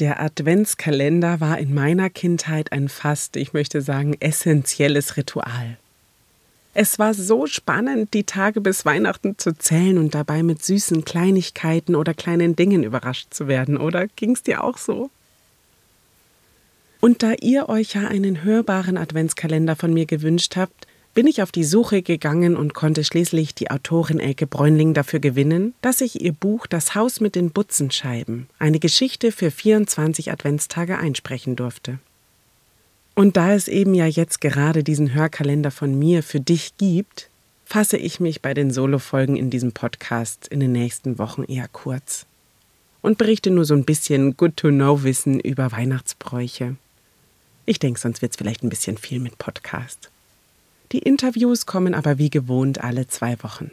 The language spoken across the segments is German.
Der Adventskalender war in meiner Kindheit ein fast, ich möchte sagen, essentielles Ritual. Es war so spannend, die Tage bis Weihnachten zu zählen und dabei mit süßen Kleinigkeiten oder kleinen Dingen überrascht zu werden, oder ging's dir auch so? Und da ihr euch ja einen hörbaren Adventskalender von mir gewünscht habt, bin ich auf die Suche gegangen und konnte schließlich die Autorin Elke Bräunling dafür gewinnen, dass ich ihr Buch Das Haus mit den Butzenscheiben, eine Geschichte für 24 Adventstage einsprechen durfte. Und da es eben ja jetzt gerade diesen Hörkalender von mir für dich gibt, fasse ich mich bei den Solofolgen in diesem Podcast in den nächsten Wochen eher kurz und berichte nur so ein bisschen Good-to-Know-Wissen über Weihnachtsbräuche. Ich denke, sonst wird es vielleicht ein bisschen viel mit Podcast. Die Interviews kommen aber wie gewohnt alle zwei Wochen.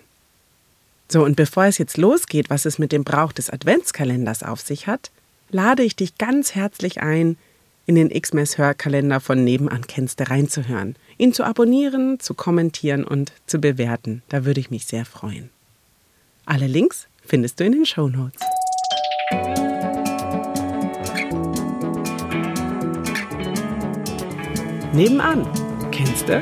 So, und bevor es jetzt losgeht, was es mit dem Brauch des Adventskalenders auf sich hat, lade ich dich ganz herzlich ein, in den Xmas-Hörkalender von Nebenan kennst reinzuhören, ihn zu abonnieren, zu kommentieren und zu bewerten. Da würde ich mich sehr freuen. Alle Links findest du in den Show Notes. Nebenan, kennst du?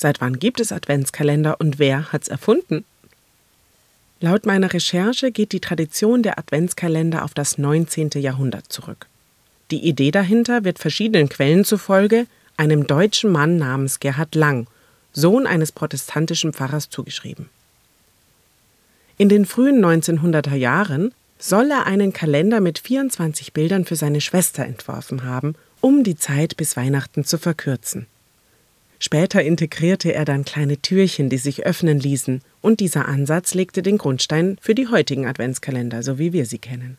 Seit wann gibt es Adventskalender und wer hat's erfunden? Laut meiner Recherche geht die Tradition der Adventskalender auf das 19. Jahrhundert zurück. Die Idee dahinter wird verschiedenen Quellen zufolge einem deutschen Mann namens Gerhard Lang, Sohn eines protestantischen Pfarrers, zugeschrieben. In den frühen 1900er Jahren soll er einen Kalender mit 24 Bildern für seine Schwester entworfen haben, um die Zeit bis Weihnachten zu verkürzen. Später integrierte er dann kleine Türchen, die sich öffnen ließen, und dieser Ansatz legte den Grundstein für die heutigen Adventskalender, so wie wir sie kennen.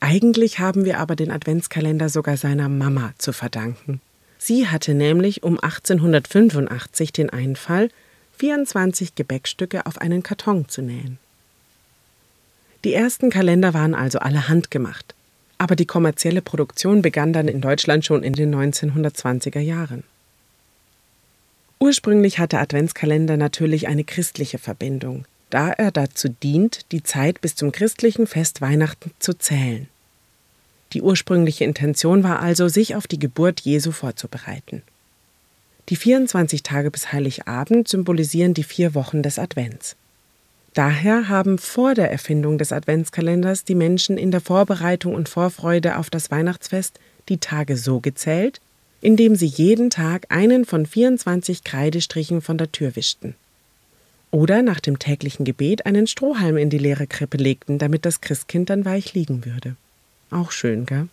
Eigentlich haben wir aber den Adventskalender sogar seiner Mama zu verdanken. Sie hatte nämlich um 1885 den Einfall, 24 Gebäckstücke auf einen Karton zu nähen. Die ersten Kalender waren also alle handgemacht, aber die kommerzielle Produktion begann dann in Deutschland schon in den 1920er Jahren. Ursprünglich hat der Adventskalender natürlich eine christliche Verbindung, da er dazu dient, die Zeit bis zum christlichen Fest Weihnachten zu zählen. Die ursprüngliche Intention war also, sich auf die Geburt Jesu vorzubereiten. Die 24 Tage bis Heiligabend symbolisieren die vier Wochen des Advents. Daher haben vor der Erfindung des Adventskalenders die Menschen in der Vorbereitung und Vorfreude auf das Weihnachtsfest die Tage so gezählt, indem sie jeden Tag einen von 24 Kreidestrichen von der Tür wischten. Oder nach dem täglichen Gebet einen Strohhalm in die leere Krippe legten, damit das Christkind dann weich liegen würde. Auch schön, gell?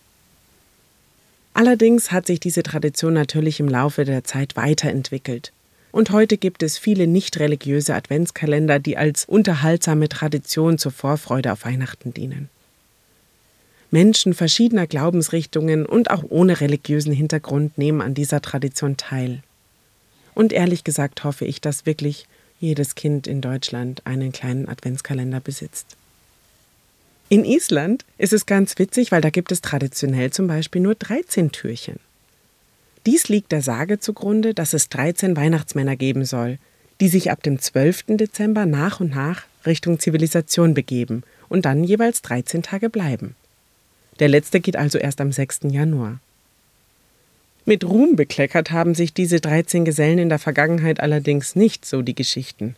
Allerdings hat sich diese Tradition natürlich im Laufe der Zeit weiterentwickelt. Und heute gibt es viele nicht religiöse Adventskalender, die als unterhaltsame Tradition zur Vorfreude auf Weihnachten dienen. Menschen verschiedener Glaubensrichtungen und auch ohne religiösen Hintergrund nehmen an dieser Tradition teil. Und ehrlich gesagt hoffe ich, dass wirklich jedes Kind in Deutschland einen kleinen Adventskalender besitzt. In Island ist es ganz witzig, weil da gibt es traditionell zum Beispiel nur 13 Türchen. Dies liegt der Sage zugrunde, dass es 13 Weihnachtsmänner geben soll, die sich ab dem 12. Dezember nach und nach Richtung Zivilisation begeben und dann jeweils 13 Tage bleiben. Der letzte geht also erst am 6. Januar. Mit Ruhm bekleckert haben sich diese 13 Gesellen in der Vergangenheit allerdings nicht, so die Geschichten.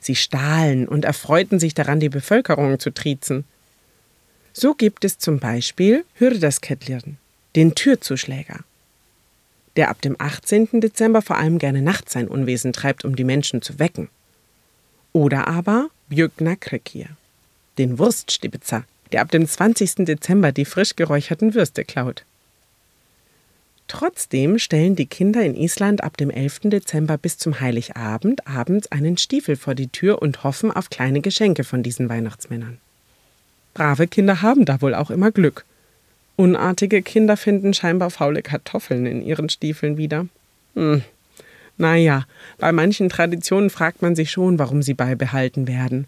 Sie stahlen und erfreuten sich daran, die Bevölkerung zu triezen. So gibt es zum Beispiel Hürdaskettliren, den Türzuschläger, der ab dem 18. Dezember vor allem gerne nachts sein Unwesen treibt, um die Menschen zu wecken. Oder aber Bjögnakrekir, den Wurststibitzer, der ab dem 20. Dezember die frisch geräucherten Würste klaut. Trotzdem stellen die Kinder in Island ab dem 11. Dezember bis zum Heiligabend abends einen Stiefel vor die Tür und hoffen auf kleine Geschenke von diesen Weihnachtsmännern. Brave Kinder haben da wohl auch immer Glück. Unartige Kinder finden scheinbar faule Kartoffeln in ihren Stiefeln wieder. Hm. Naja, bei manchen Traditionen fragt man sich schon, warum sie beibehalten werden.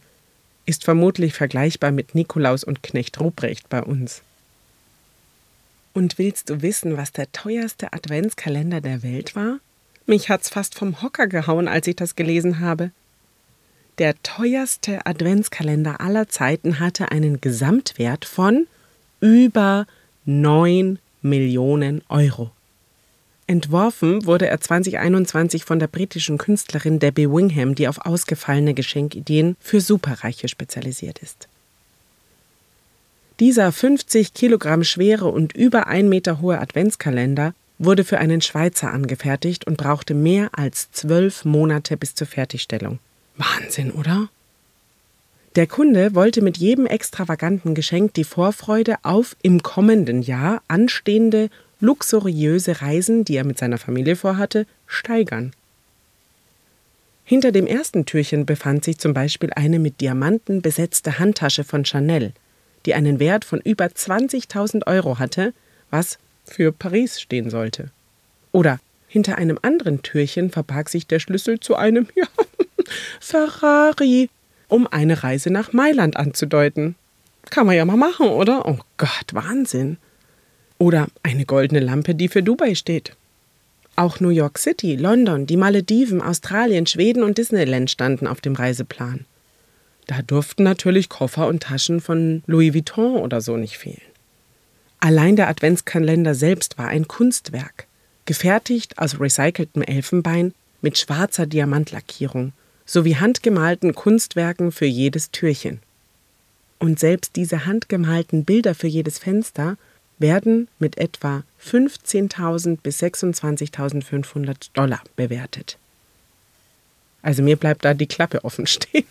Ist vermutlich vergleichbar mit Nikolaus und Knecht Ruprecht bei uns. Und willst du wissen, was der teuerste Adventskalender der Welt war? Mich hat's fast vom Hocker gehauen, als ich das gelesen habe. Der teuerste Adventskalender aller Zeiten hatte einen Gesamtwert von über 9 Millionen Euro. Entworfen wurde er 2021 von der britischen Künstlerin Debbie Wingham, die auf ausgefallene Geschenkideen für Superreiche spezialisiert ist. Dieser 50 Kilogramm schwere und über ein Meter hohe Adventskalender wurde für einen Schweizer angefertigt und brauchte mehr als zwölf Monate bis zur Fertigstellung. Wahnsinn, oder? Der Kunde wollte mit jedem extravaganten Geschenk die Vorfreude auf im kommenden Jahr anstehende luxuriöse Reisen, die er mit seiner Familie vorhatte, steigern. Hinter dem ersten Türchen befand sich zum Beispiel eine mit Diamanten besetzte Handtasche von Chanel, die einen Wert von über 20.000 Euro hatte, was für Paris stehen sollte. Oder hinter einem anderen Türchen verbarg sich der Schlüssel zu einem ja, Ferrari um eine Reise nach Mailand anzudeuten. Kann man ja mal machen, oder? Oh Gott, Wahnsinn. Oder eine goldene Lampe, die für Dubai steht. Auch New York City, London, die Malediven, Australien, Schweden und Disneyland standen auf dem Reiseplan. Da durften natürlich Koffer und Taschen von Louis Vuitton oder so nicht fehlen. Allein der Adventskalender selbst war ein Kunstwerk, gefertigt aus recyceltem Elfenbein mit schwarzer Diamantlackierung sowie handgemalten Kunstwerken für jedes Türchen. Und selbst diese handgemalten Bilder für jedes Fenster werden mit etwa 15.000 bis 26.500 Dollar bewertet. Also mir bleibt da die Klappe offen stehen.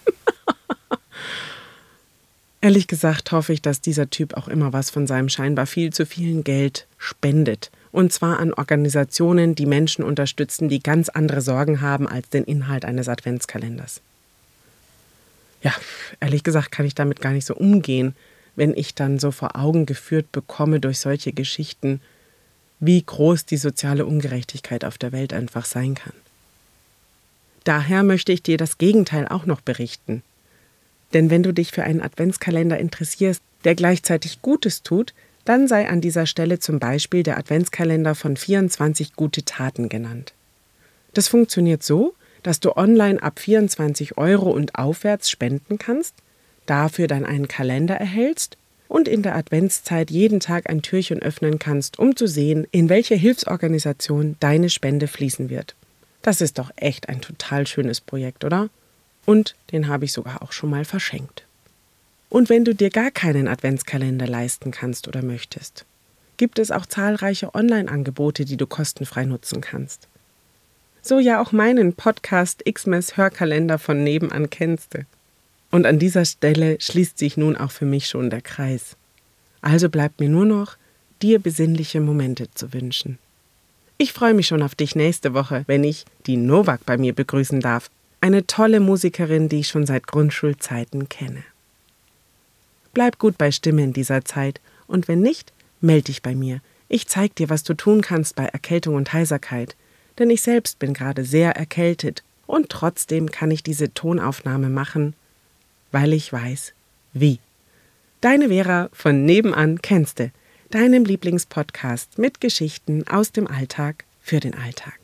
Ehrlich gesagt hoffe ich, dass dieser Typ auch immer was von seinem scheinbar viel zu vielen Geld spendet und zwar an Organisationen, die Menschen unterstützen, die ganz andere Sorgen haben als den Inhalt eines Adventskalenders. Ja, ehrlich gesagt kann ich damit gar nicht so umgehen, wenn ich dann so vor Augen geführt bekomme durch solche Geschichten, wie groß die soziale Ungerechtigkeit auf der Welt einfach sein kann. Daher möchte ich dir das Gegenteil auch noch berichten. Denn wenn du dich für einen Adventskalender interessierst, der gleichzeitig Gutes tut, dann sei an dieser Stelle zum Beispiel der Adventskalender von 24 gute Taten genannt. Das funktioniert so, dass du online ab 24 Euro und aufwärts spenden kannst, dafür dann einen Kalender erhältst und in der Adventszeit jeden Tag ein Türchen öffnen kannst, um zu sehen, in welche Hilfsorganisation deine Spende fließen wird. Das ist doch echt ein total schönes Projekt, oder? Und den habe ich sogar auch schon mal verschenkt. Und wenn du dir gar keinen Adventskalender leisten kannst oder möchtest, gibt es auch zahlreiche Online-Angebote, die du kostenfrei nutzen kannst. So ja auch meinen Podcast Xmas Hörkalender von nebenan kennst du. Und an dieser Stelle schließt sich nun auch für mich schon der Kreis. Also bleibt mir nur noch, dir besinnliche Momente zu wünschen. Ich freue mich schon auf dich nächste Woche, wenn ich die Novak bei mir begrüßen darf, eine tolle Musikerin, die ich schon seit Grundschulzeiten kenne. Bleib gut bei Stimme in dieser Zeit und wenn nicht, meld dich bei mir. Ich zeig dir, was du tun kannst bei Erkältung und Heiserkeit, denn ich selbst bin gerade sehr erkältet und trotzdem kann ich diese Tonaufnahme machen, weil ich weiß, wie. Deine Vera von nebenan kennste, deinem Lieblingspodcast mit Geschichten aus dem Alltag für den Alltag.